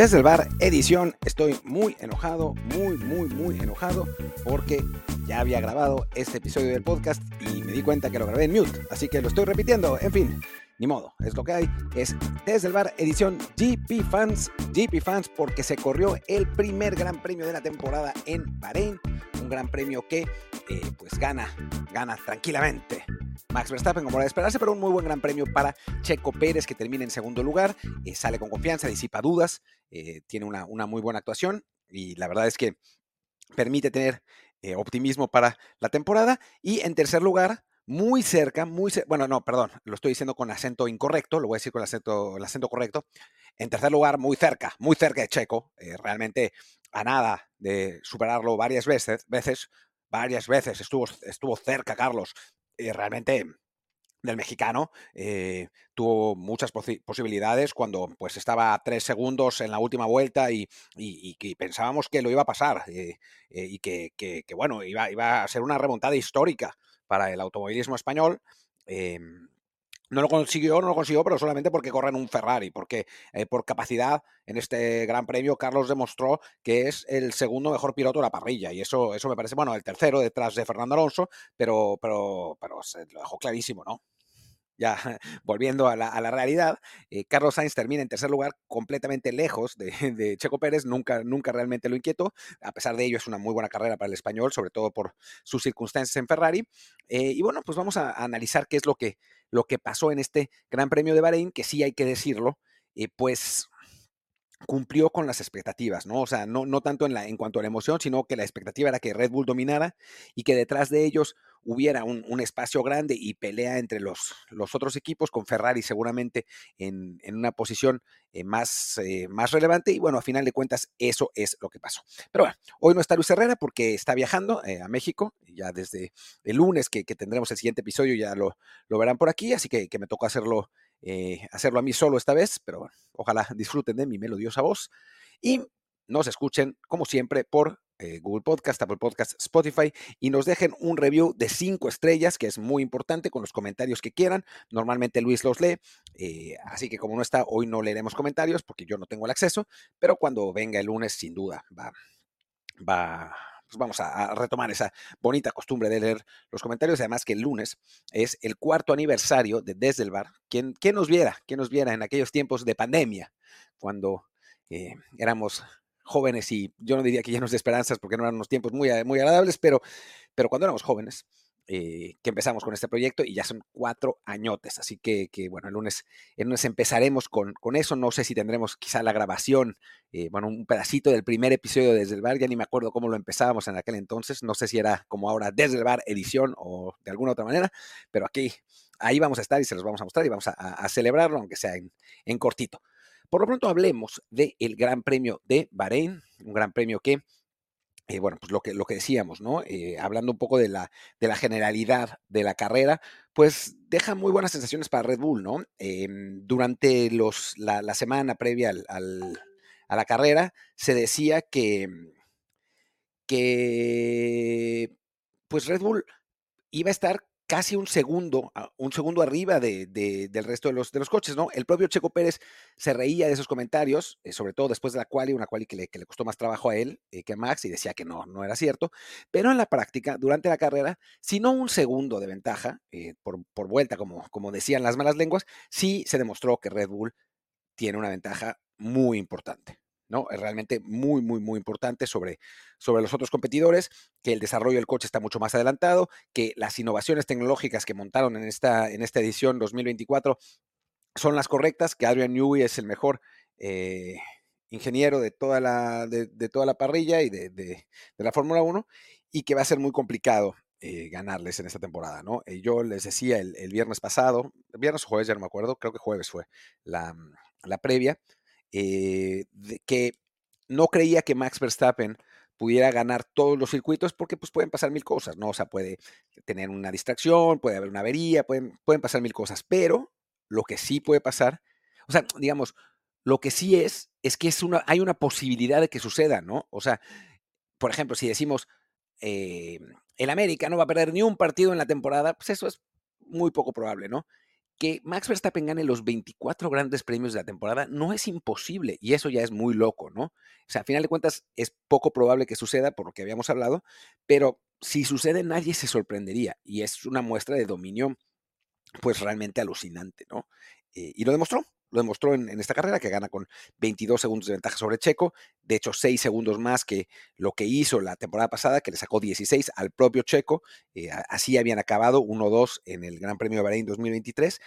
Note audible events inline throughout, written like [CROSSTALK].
Desde el bar edición estoy muy enojado, muy, muy, muy enojado porque ya había grabado este episodio del podcast y me di cuenta que lo grabé en mute, así que lo estoy repitiendo, en fin, ni modo, es lo que hay, es Desde el bar edición GP Fans, GP Fans porque se corrió el primer gran premio de la temporada en Bahrein, un gran premio que eh, pues gana, gana tranquilamente Max Verstappen, como era de esperarse, pero un muy buen gran premio para Checo Pérez, que termina en segundo lugar, eh, sale con confianza, disipa dudas, eh, tiene una, muy buena actuación y la verdad es que permite tener eh, optimismo para la temporada. Y en tercer lugar, muy cerca, muy bueno, no, perdón, lo estoy diciendo con acento incorrecto, lo voy a decir con el acento, el acento correcto. En tercer lugar, muy cerca, muy cerca de Checo, realmente a nada de superarlo varias veces, veces varias veces estuvo, estuvo cerca Carlos eh, realmente del mexicano eh, tuvo muchas posibilidades cuando pues estaba tres segundos en la última vuelta y, pensábamos que lo iba a pasar eh, y que, bueno iba, iba, a ser una remontada histórica para el automovilismo español em, no lo consiguió, no lo consiguió, pero solamente porque corren un Ferrari, porque eh, por capacidad en este Gran Premio Carlos demostró que es el segundo mejor piloto de la parrilla y eso, eso me parece, bueno, el tercero detrás de Fernando Alonso, pero, pero, pero se lo dejó clarísimo, ¿no? Ya [LAUGHS] volviendo a la, realidad, eh, Carlos Sainz termina en tercer lugar completamente lejos [LAUGHS] de, Checo Pérez, nunca, nunca realmente lo inquietó, a pesar de ello es una muy buena carrera para el español, sobre todo por sus circunstancias en Ferrari. Eh, y bueno, pues vamos a, analizar qué es lo que, lo que pasó en este Gran Premio de Bahrein, que sí hay que decirlo, eh, pues cumplió con las expectativas, ¿no? O sea, no, no tanto en, la, en cuanto a la emoción, sino que la expectativa era que Red Bull dominara y que detrás de ellos hubiera un, espacio grande y pelea entre los, los, otros equipos, con Ferrari seguramente en, una posición eh, más, eh, más relevante. Y bueno, a final de cuentas, eso es lo que pasó. Pero bueno, hoy no está Luis Herrera porque está viajando eh, a México, ya desde el lunes que, tendremos el siguiente episodio, ya lo, lo verán por aquí, así que, que me tocó hacerlo eh, hacerlo a mí solo esta vez, pero ojalá [LAUGHS] disfruten de mi melodiosa voz y nos escuchen, como siempre, por eh, Google Podcast, Apple Podcast, Spotify y nos dejen un review de cinco estrellas, que es muy importante, con los comentarios que quieran. Normalmente Luis los lee, eh, así que como no está, hoy no leeremos comentarios porque yo no tengo el acceso, pero cuando venga el lunes, sin duda, va, va, pues vamos a, retomar esa bonita costumbre de leer los comentarios. Además que el lunes es el cuarto aniversario de Desde el Bar. ¿Quién, nos viera? ¿Quién nos viera en aquellos tiempos de pandemia? Cuando eh, éramos jóvenes y yo no diría que llenos de esperanzas porque no eran unos tiempos muy, muy agradables, pero, pero cuando éramos jóvenes eh, que empezamos con este proyecto y ya son cuatro añotes. Así que, bueno, el lunes, el lunes empezaremos con, eso. No sé si tendremos quizá la grabación, eh, bueno, un pedacito del primer episodio desde el bar. Ya ni me acuerdo cómo lo empezábamos en aquel entonces. No sé si era como ahora desde el bar edición o de alguna otra manera, pero aquí, ahí vamos a estar y se los vamos a mostrar y vamos a, celebrarlo, aunque sea en, en cortito. Por lo pronto hablemos del Gran Premio de Bahrein, un gran premio que eh, bueno, pues lo que, lo que decíamos, ¿no? Eh, hablando un poco de la, de la generalidad de la carrera, pues deja muy buenas sensaciones para Red Bull, ¿no? Em, durante los, la, semana previa a la carrera se decía que, que pues Red Bull iba a estar casi un segundo, un segundo arriba de, del resto de los, de los coches, ¿no? El propio Checo Pérez se reía de esos comentarios, eh, sobre todo después de la quali, una quali que le, que le costó más trabajo a él eh, que a Max, y decía que no, no era cierto, pero en la práctica, durante la carrera, si no un segundo de ventaja, eh, por, por, vuelta, como, como decían las malas lenguas, sí se demostró que Red Bull tiene una ventaja muy importante. ¿No? Es realmente muy, muy, muy importante sobre, sobre los otros competidores, que el desarrollo del coche está mucho más adelantado, que las innovaciones tecnológicas que montaron en esta, en esta edición 2024 son las correctas, que Adrian Newey es el mejor eh, ingeniero de toda, la, de, toda la parrilla y de, la Fórmula 1, y que va a ser muy complicado eh, ganarles en esta temporada, ¿no? Eh, yo les decía el, viernes pasado, viernes o jueves, ya no me acuerdo, creo que jueves fue la, la previa, eh, que no creía que Max Verstappen pudiera ganar todos los circuitos porque pues pueden pasar mil cosas, ¿no? O sea, puede tener una distracción, puede haber una avería, pueden, pueden pasar mil cosas, pero lo que sí puede pasar, o sea, digamos, lo que sí es, es que es una, hay una posibilidad de que suceda, ¿no? O sea, por ejemplo, si decimos, eh, el América no va a perder ni un partido en la temporada, pues eso es muy poco probable, ¿no? Que Max Verstappen gane los 24 grandes premios de la temporada no es imposible y eso ya es muy loco, ¿no? O sea, a final de cuentas es poco probable que suceda por lo que habíamos hablado, pero si sucede nadie se sorprendería y es una muestra de dominio pues realmente alucinante, ¿no? Eh, y lo demostró, lo demostró en, esta carrera, que gana con 22 segundos de ventaja sobre Checo, de hecho 6 segundos más que lo que hizo la temporada pasada, que le sacó 16 al propio Checo, eh, así habían acabado 1-2 en el Gran Premio de Bahrein 2023,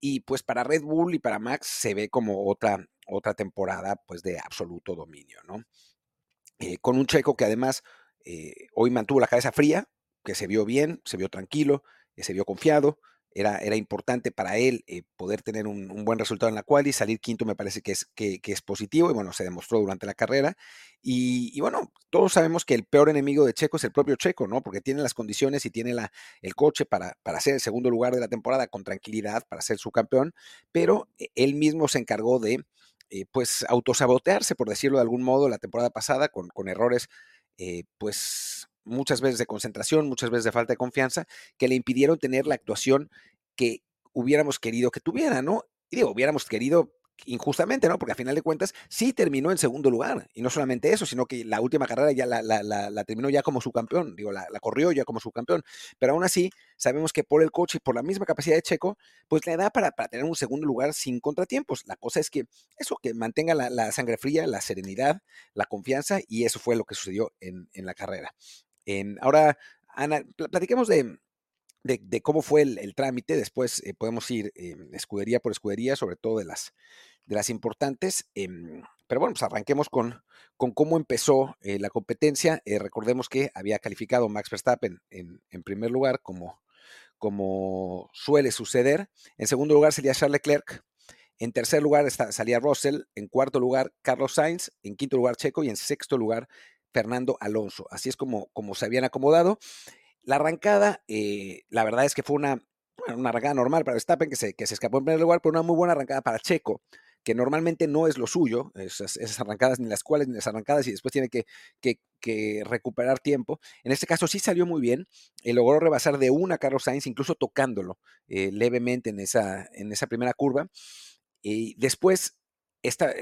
y pues para Red Bull y para Max se ve como otra, otra temporada pues de absoluto dominio, ¿no? Eh, con un Checo que además eh, hoy mantuvo la cabeza fría, que se vio bien, se vio tranquilo, se vio confiado, era, importante para él eh, poder tener un, buen resultado en la cual y salir quinto me parece que es, que, es positivo y bueno, se demostró durante la carrera. Y, bueno, todos sabemos que el peor enemigo de Checo es el propio Checo, ¿no? Porque tiene las condiciones y tiene la, el coche para, para ser el segundo lugar de la temporada con tranquilidad, para ser su campeón, pero eh, él mismo se encargó de, eh, pues, autosabotearse, por decirlo de algún modo, la temporada pasada con, con errores, pues muchas veces de concentración, muchas veces de falta de confianza, que le impidieron tener la actuación que hubiéramos querido que tuviera, ¿no? Y digo, hubiéramos querido injustamente, ¿no? Porque a final de cuentas sí terminó en segundo lugar. Y no solamente eso, sino que la última carrera ya la, terminó ya como su campeón, digo, la, corrió ya como su campeón. Pero aún así, sabemos que por el coche y por la misma capacidad de Checo, pues le da para, tener un segundo lugar sin contratiempos. La cosa es que eso, que mantenga la, sangre fría, la serenidad, la confianza, y eso fue lo que sucedió en, la carrera. Ahora, Ana, platiquemos de, cómo fue el, trámite. Después eh, podemos ir escudería por escudería, sobre todo de las, de las importantes. Em, pero bueno, pues arranquemos con, con cómo empezó eh, la competencia. Eh, recordemos que había calificado Max Verstappen en, primer lugar, como, como suele suceder. En segundo lugar salía Charles Leclerc. En tercer lugar salía Russell. En cuarto lugar, Carlos Sainz. En quinto lugar, Checo. Y en sexto lugar, Fernando Alonso. Así es como, como se habían acomodado. La arrancada, eh, la verdad es que fue una, una arrancada normal para Verstappen, que se, que se escapó en primer lugar, pero una muy buena arrancada para Checo, que normalmente no es lo suyo, esas, arrancadas, ni las cuales, ni las arrancadas, y después tiene que, que, recuperar tiempo. En este caso sí salió muy bien, y logró rebasar de una a Carlos Sainz, incluso tocándolo eh, levemente en esa, en esa primera curva. Y después esta,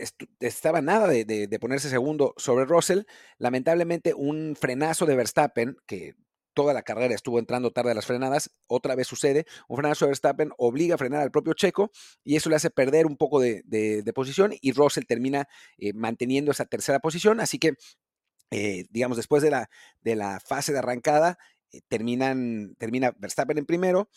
estaba nada de, ponerse segundo sobre Russell. Lamentablemente, un frenazo de Verstappen, que toda la carrera estuvo entrando tarde a las frenadas, otra vez sucede, un frenazo de Verstappen obliga a frenar al propio Checo y eso le hace perder un poco de, posición y Russell termina eh, manteniendo esa tercera posición, así que, eh, digamos, después de la, de la fase de arrancada, eh, terminan, termina Verstappen en primero,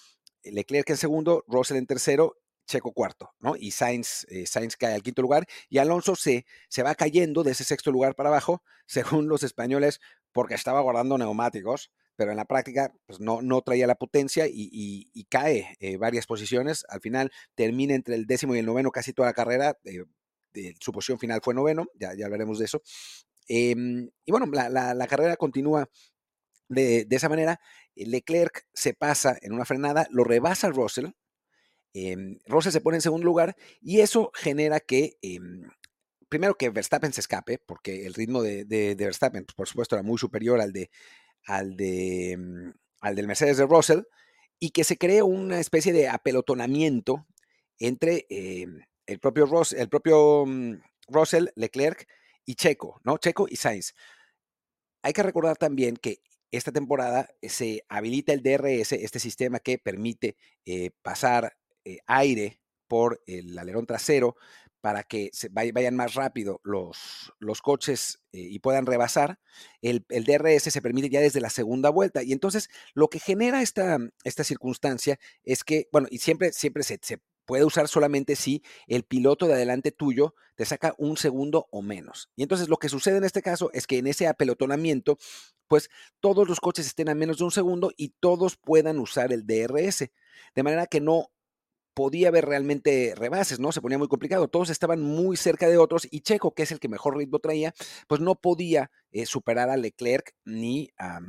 Leclerc en segundo, Russell en tercero Checo cuarto, ¿no? Y Sainz, Sainz cae al quinto lugar y Alonso se, se va cayendo de ese sexto lugar para abajo, [LAUGHS] según los españoles, porque estaba guardando neumáticos pero en la práctica pues no, no traía la potencia y, cae eh, varias posiciones. Al final termina entre el décimo y el noveno casi toda la carrera. Eh, su posición final fue noveno, ya, ya hablaremos de eso. Em, y bueno, la, carrera continúa de, esa manera. Leclerc se pasa en una frenada, lo rebasa Russell. Em, Russell se pone en segundo lugar y eso genera que em, primero que Verstappen se escape, porque el ritmo de, Verstappen, pues, por supuesto, era muy superior al de, al, de, mm, al del Mercedes de Russell y que se cree una especie de apelotonamiento entre eh, el, propio el propio mm, Russell, Leclerc y Checo, ¿no? Checo y Sainz. Hay que recordar también que esta temporada se habilita el DRS, este sistema que permite eh, pasar eh, aire por el alerón trasero para que vayan más rápido los, los coches eh, y puedan rebasar, el, DRS se permite ya desde la segunda vuelta. Y entonces lo que genera esta, esta circunstancia es que, bueno, y siempre, siempre se, se puede usar solamente si el piloto de adelante tuyo te saca un segundo o menos. Y entonces lo que sucede en este caso es que en ese apelotonamiento, pues todos los coches estén a menos de un segundo y todos puedan usar el DRS. De manera que no podía haber realmente rebases, ¿no? Se ponía muy complicado. Todos estaban muy cerca de otros y Checo, que es el que mejor ritmo traía, pues no podía eh, superar a Leclerc ni a,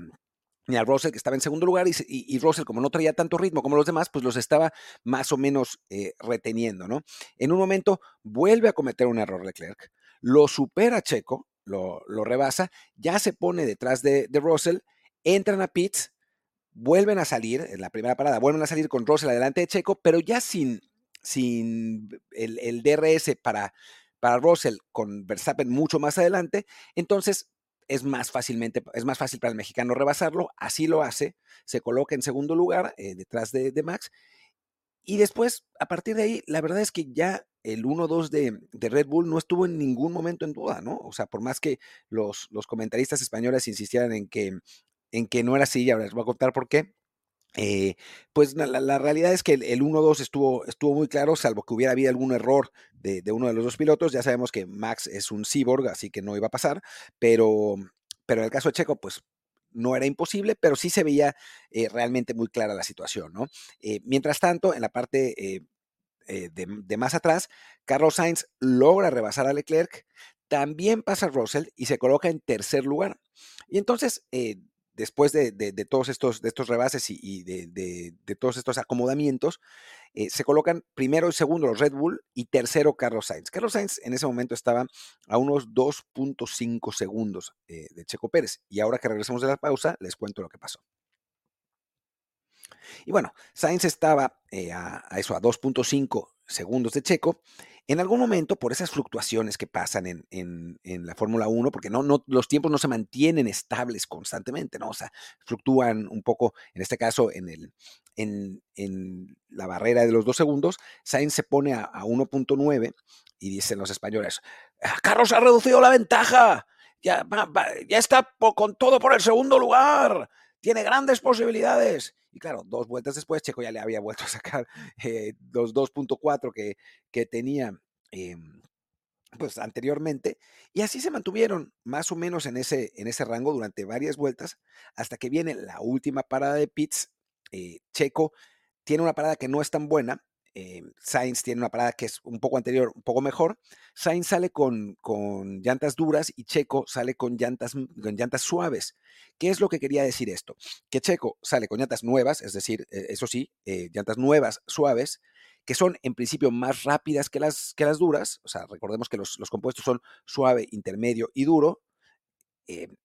ni a Russell, que estaba en segundo lugar, y, Russell, como no traía tanto ritmo como los demás, pues los estaba más o menos eh, reteniendo, ¿no? En un momento vuelve a cometer un error Leclerc, lo supera Checo, lo, rebasa, ya se pone detrás de, de Russell, entran a pits, vuelven a salir, en la primera parada, vuelven a salir con Russell adelante de Checo, pero ya sin, sin el, DRS para, para Russell con Verstappen mucho más adelante, entonces es más fácilmente, es más fácil para el mexicano rebasarlo, así lo hace, se coloca en segundo lugar eh, detrás de, Max, y después, a partir de ahí, la verdad es que ya el 1-2 de, de, Red Bull no estuvo en ningún momento en duda, ¿no? O sea, por más que los, los comentaristas españoles insistieran en que, en que no era así, y ahora les voy a contar por qué, eh, pues la, realidad es que el, 1-2 estuvo, estuvo muy claro, salvo que hubiera habido algún error de, uno de los dos pilotos. Ya sabemos que Max es un cyborg, así que no iba a pasar, pero, pero en el caso de Checo, pues no era imposible, pero sí se veía eh, realmente muy clara la situación, ¿no? Eh, mientras tanto, en la parte de, de, más atrás, Carlos Sainz logra rebasar a Leclerc, también pasa Russell y se coloca en tercer lugar. Y entonces, después de, todos estos, de estos rebases y, de, todos estos acomodamientos, eh, se colocan primero y segundo los Red Bull y tercero Carlos Sainz. Carlos Sainz en ese momento estaba a unos 2.5 segundos eh, de Checo Pérez. Y ahora que regresemos de la pausa, les cuento lo que pasó. Y bueno, Sainz estaba eh, a, a, eso, a 2.5 segundos de Checo en algún momento, por esas fluctuaciones que pasan en, la Fórmula 1, porque no, no, los tiempos no se mantienen estables constantemente, ¿no? O sea, fluctúan un poco, en este caso, en, el, en, la barrera de los dos segundos, Sainz se pone a, 1.9 y dicen los españoles, ah, Carlos ha reducido la ventaja, ya, ya está con todo por el segundo lugar, tiene grandes posibilidades. Y claro, dos vueltas después, Checo ya le había vuelto a sacar [LAUGHS] eh, los 2.4 que, que tenía em, pues anteriormente. Y así se mantuvieron más o menos en ese, en ese rango durante varias vueltas, hasta que viene la última parada de pits. Eh, Checo tiene una parada que no es tan buena, eh, Sainz tiene una parada que es un poco anterior, un poco mejor. Sainz sale con, con llantas duras y Checo sale con llantas, con llantas suaves. ¿Qué es lo que quería decir esto? Que Checo sale con llantas nuevas, es decir, eh, eso sí, eh, llantas nuevas, suaves, que son en principio más rápidas que las, que las duras. O sea, recordemos que los, los compuestos son suave, intermedio y duro.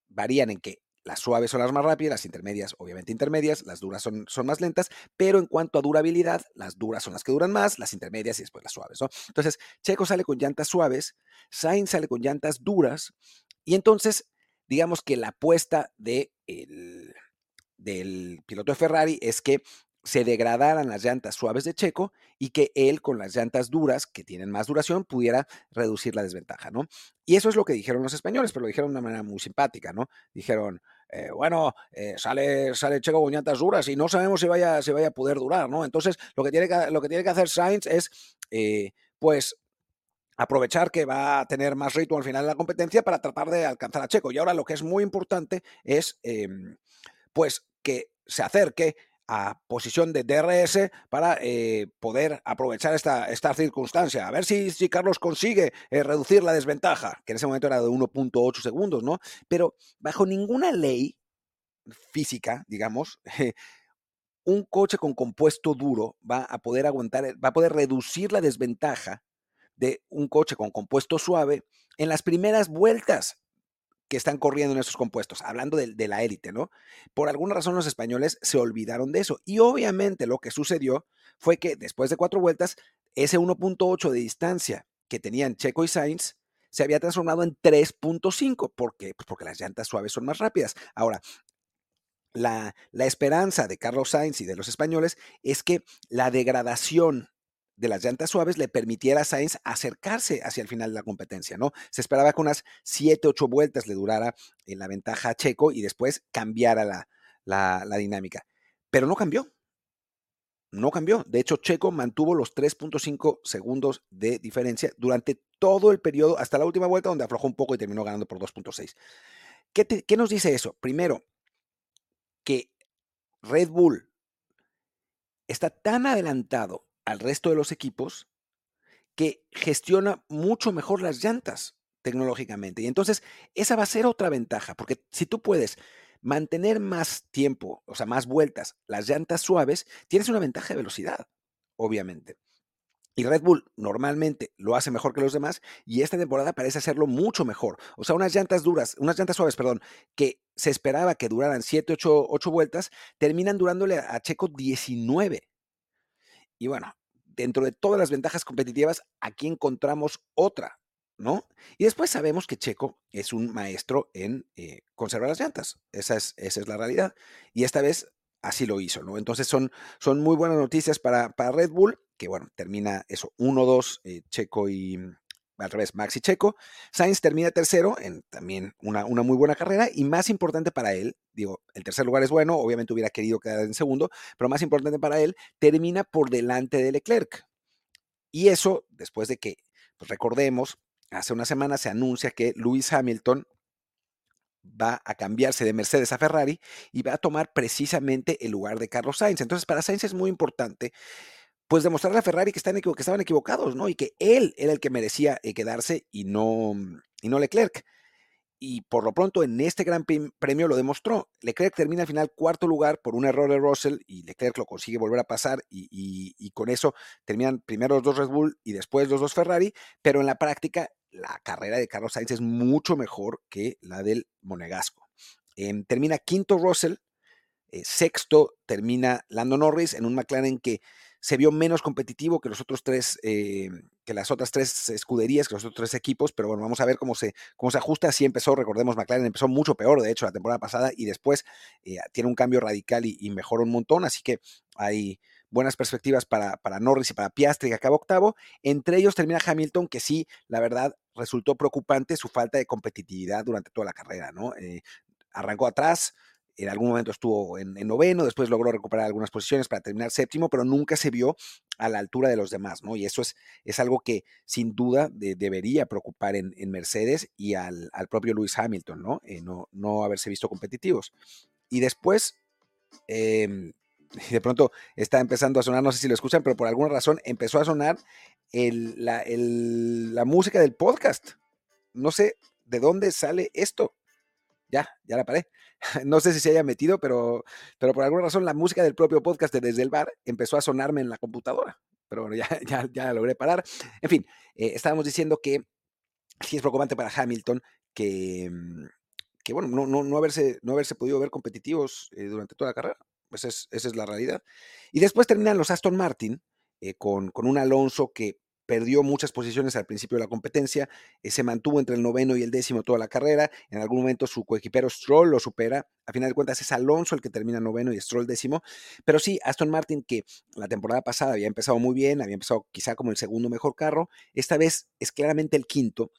varían en que las suaves son las más rápidas, las intermedias obviamente intermedias, las duras son, son más lentas, pero en cuanto a durabilidad, las duras son las que duran más, las intermedias y después las suaves. Entonces, Checo sale con llantas suaves, Sainz sale con llantas duras, y entonces, digamos que la apuesta de del piloto de Ferrari es que se degradaran las llantas suaves de Checo y que él con las llantas duras, que tienen más duración, pudiera reducir la desventaja, ¿no? Y eso es lo que dijeron los españoles, pero lo dijeron de una manera muy simpática, ¿no? Dijeron, eh, bueno, eh, sale, sale Checo con llantas duras y no sabemos si vaya, si vaya a poder durar, ¿no? Entonces, lo que tiene que, lo que, tiene que hacer Sainz es, eh, pues, aprovechar que va a tener más ritmo al final de la competencia para tratar de alcanzar a Checo. Y ahora lo que es muy importante es, em, pues, que se acerque a posición de DRS para eh, poder aprovechar esta, esta, circunstancia. A ver si, si Carlos consigue eh, reducir la desventaja, que en ese momento era de 1.8 segundos, ¿no? Pero bajo ninguna ley física, digamos, un coche con compuesto duro va a poder aguantar, va a poder reducir la desventaja de un coche con compuesto suave en las primeras vueltas que están corriendo en esos compuestos, hablando de, la élite, ¿no? Por alguna razón los españoles se olvidaron de eso. Y obviamente lo que sucedió fue que después de cuatro vueltas, ese 1.8 de distancia que tenían Checo y Sainz se había transformado en 3.5. ¿Por? Pues porque las llantas suaves son más rápidas. Ahora, la, la, esperanza de Carlos Sainz y de los españoles es que la degradación de las llantas suaves le permitiera a Sainz acercarse hacia el final de la competencia, ¿no? Se esperaba que unas 7, 8 vueltas le durara en la ventaja a Checo y después cambiara la, la, dinámica. Pero no cambió. No cambió. De hecho, Checo mantuvo los 3.5 segundos de diferencia durante todo el periodo, hasta la última vuelta, donde aflojó un poco y terminó ganando por 2.6. ¿Qué, ¿Qué nos dice eso? Primero, que Red Bull está tan adelantado al resto de los equipos que gestiona mucho mejor las llantas tecnológicamente. Y entonces esa va a ser otra ventaja, porque si tú puedes mantener más tiempo, o sea, más vueltas, las llantas suaves, tienes una ventaja de velocidad, obviamente. Y Red Bull normalmente lo hace mejor que los demás y esta temporada parece hacerlo mucho mejor. O sea, unas llantas duras, unas llantas suaves, perdón, que se esperaba que duraran 7, 8, 8 vueltas, terminan durándole a Checo 19. Y bueno, dentro de todas las ventajas competitivas, aquí encontramos otra, ¿no? Y después sabemos que Checo es un maestro en eh, conservar las llantas. Esa es, esa es la realidad. Y esta vez así lo hizo, ¿no? Entonces son, son muy buenas noticias para, para Red Bull que bueno, termina eso, 1-2, eh, Checo y al revés, Max y Checo. Sainz termina tercero en también una, muy buena carrera y más importante para él, digo, el tercer lugar es bueno, obviamente hubiera querido quedar en segundo, pero más importante para él, termina por delante de Leclerc. Y eso después de que, pues recordemos, hace una semana se anuncia que Lewis Hamilton va a cambiarse de Mercedes a Ferrari y va a tomar precisamente el lugar de Carlos Sainz. Entonces, para Sainz es muy importante pues demostrarle a Ferrari que, están, que estaban equivocados, ¿no? Y que él era el que merecía eh, quedarse y no, y no Leclerc. Y por lo pronto en este gran premio lo demostró. Leclerc termina al final cuarto lugar por un error de Russell y Leclerc lo consigue volver a pasar y, con eso terminan primero los dos Red Bull y después los dos Ferrari, pero en la práctica la carrera de Carlos Sainz es mucho mejor que la del Monegasco. Em, termina quinto Russell, eh, sexto termina Lando Norris en un McLaren que se vio menos competitivo que los otros tres, eh, que las otras tres escuderías, que los otros tres equipos, pero bueno, vamos a ver cómo se, cómo se ajusta. Así empezó, recordemos, McLaren empezó mucho peor, de hecho, la temporada pasada, y después eh, tiene un cambio radical y, y mejora un montón, así que hay buenas perspectivas para, para Norris y para Piastri, que acaba octavo. Entre ellos termina Hamilton, que sí, la verdad, resultó preocupante su falta de competitividad durante toda la carrera, ¿no? Eh, arrancó atrás, en algún momento estuvo en, noveno, después logró recuperar algunas posiciones para terminar séptimo, pero nunca se vio a la altura de los demás, ¿no? Y eso es, es algo que sin duda debería preocupar en, Mercedes y al, propio Lewis Hamilton, ¿no? Eh, ¿no? No haberse visto competitivos. Y después, em, de pronto está empezando a sonar, no sé si lo escuchan, pero por alguna razón empezó a sonar la, la música del podcast. No sé de dónde sale esto. Ya, ya la paré. [LAUGHS] no sé si se haya metido, pero, pero por alguna razón la música del propio podcast de Desde el Bar empezó a sonarme en la computadora. Pero bueno, ya, [LAUGHS] ya, ya logré parar. En fin, eh, estábamos diciendo que sí es preocupante para Hamilton que, mm, que bueno, no, no, no, haberse, no haberse podido ver competitivos eh, durante toda la carrera. Esa es, esa es la realidad. Y después terminan los Aston Martin eh, con, con un Alonso que perdió muchas posiciones al principio de la competencia, eh, se mantuvo entre el noveno y el décimo toda la carrera, en algún momento su coequipero Stroll lo supera, a final de cuentas es Alonso el que termina noveno y Stroll décimo, pero sí, Aston Martin que la temporada pasada había empezado muy bien, había empezado quizá como el segundo mejor carro, esta vez es claramente el quinto,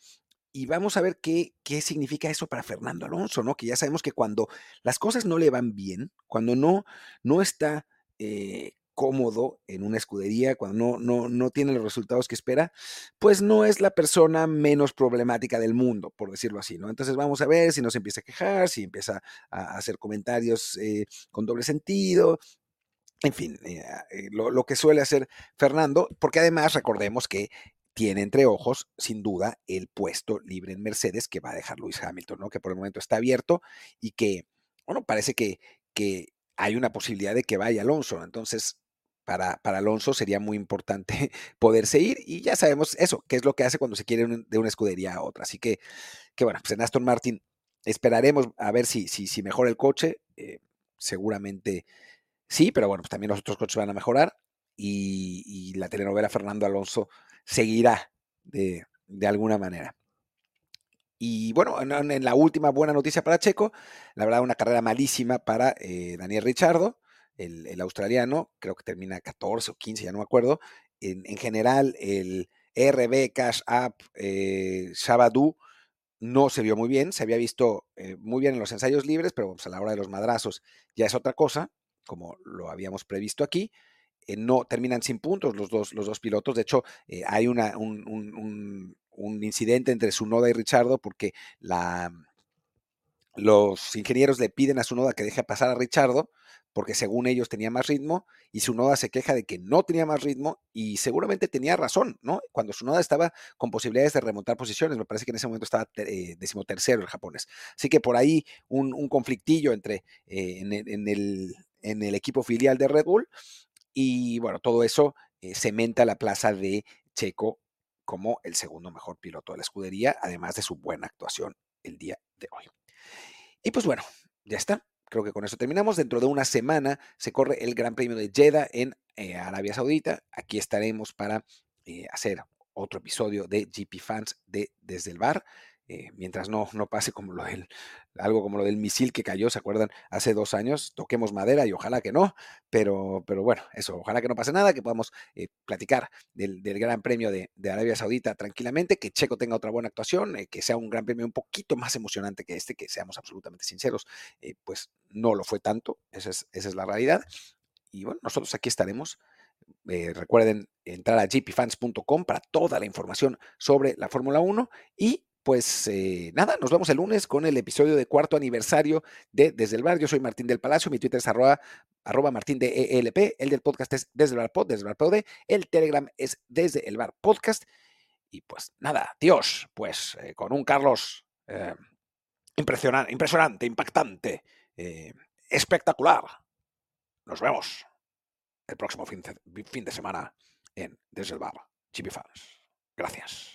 y vamos a ver qué, qué significa eso para Fernando Alonso, ¿no? Que ya sabemos que cuando las cosas no le van bien, cuando no, no está eh, cómodo en una escudería, cuando no, no, no tiene los resultados que espera, pues no es la persona menos problemática del mundo, por decirlo así, ¿no? Entonces vamos a ver si no se empieza a quejar, si empieza a hacer comentarios eh, con doble sentido, en fin, eh, eh, lo, lo, que suele hacer Fernando, porque además recordemos que tiene entre ojos, sin duda, el puesto libre en Mercedes que va a dejar Luis Hamilton, ¿no? Que por el momento está abierto y que, bueno, parece que, que hay una posibilidad de que vaya Alonso. Entonces, para, Alonso sería muy importante [LAUGHS] poderse ir y ya sabemos eso, qué es lo que hace cuando se quiere de una escudería a otra. Así que, que bueno, pues en Aston Martin esperaremos a ver si, si, mejora el coche. Eh, seguramente sí, pero bueno, pues también los otros coches van a mejorar y, la telenovela Fernando Alonso seguirá de, alguna manera. Y bueno, en, la última buena noticia para Checo, la verdad una carrera malísima para eh, Daniel Richardo el, australiano, creo que termina 14 o 15, ya no me acuerdo. En, general, el RB Cash App eh, Shabadu no se vio muy bien, se había visto eh, muy bien en los ensayos libres, pero pues, a la hora de los madrazos ya es otra cosa, como lo habíamos previsto aquí. Eh, no terminan sin puntos los dos, los dos pilotos. De hecho, eh, hay una, un, un, un, incidente entre Sunoda y Richardo porque la, los ingenieros le piden a Sunoda que deje pasar a Richardo porque según ellos tenía más ritmo y Sunoda se queja de que no tenía más ritmo y seguramente tenía razón, ¿no? Cuando Sunoda estaba con posibilidades de remontar posiciones, me parece que en ese momento estaba eh, decimotercero el japonés. Así que por ahí un, conflictillo entre eh, en, el, equipo filial de Red Bull y bueno, todo eso eh, cementa la plaza de Checo como el segundo mejor piloto de la escudería, además de su buena actuación el día de hoy. Y pues bueno, ya está. Creo que con eso terminamos. Dentro de una semana se corre el Gran Premio de Jeddah en eh, Arabia Saudita. Aquí estaremos para eh, hacer otro episodio de GP Fans de Desde el Bar. Eh, mientras no, no pase como lo del, algo como lo del misil que cayó, ¿se acuerdan? Hace dos años, toquemos madera y ojalá que no, pero, pero bueno, eso, ojalá que no pase nada, que podamos eh, platicar del, Gran Premio de, Arabia Saudita tranquilamente, que Checo tenga otra buena actuación, eh, que sea un Gran Premio un poquito más emocionante que este, que seamos absolutamente sinceros, pues no lo fue tanto, esa es, esa es la realidad. Y bueno, nosotros aquí estaremos recuerden entrar a gpfans.com para toda la información sobre la Fórmula 1 y pues eh, nada, nos vemos el lunes con el episodio de cuarto aniversario de Desde el Bar. Yo soy Martín del Palacio, mi Twitter es arroba, martín de ELP, el del podcast es Desde el Bar Pod, Desde el Bar Pod, el Telegram es Desde el Bar Podcast. Y pues nada, Dios, pues eh, con un Carlos eh, impresionante, impresionante, impactante, espectacular. Nos vemos el próximo fin de, fin de semana en Desde el Bar, Chibi Fans. Gracias.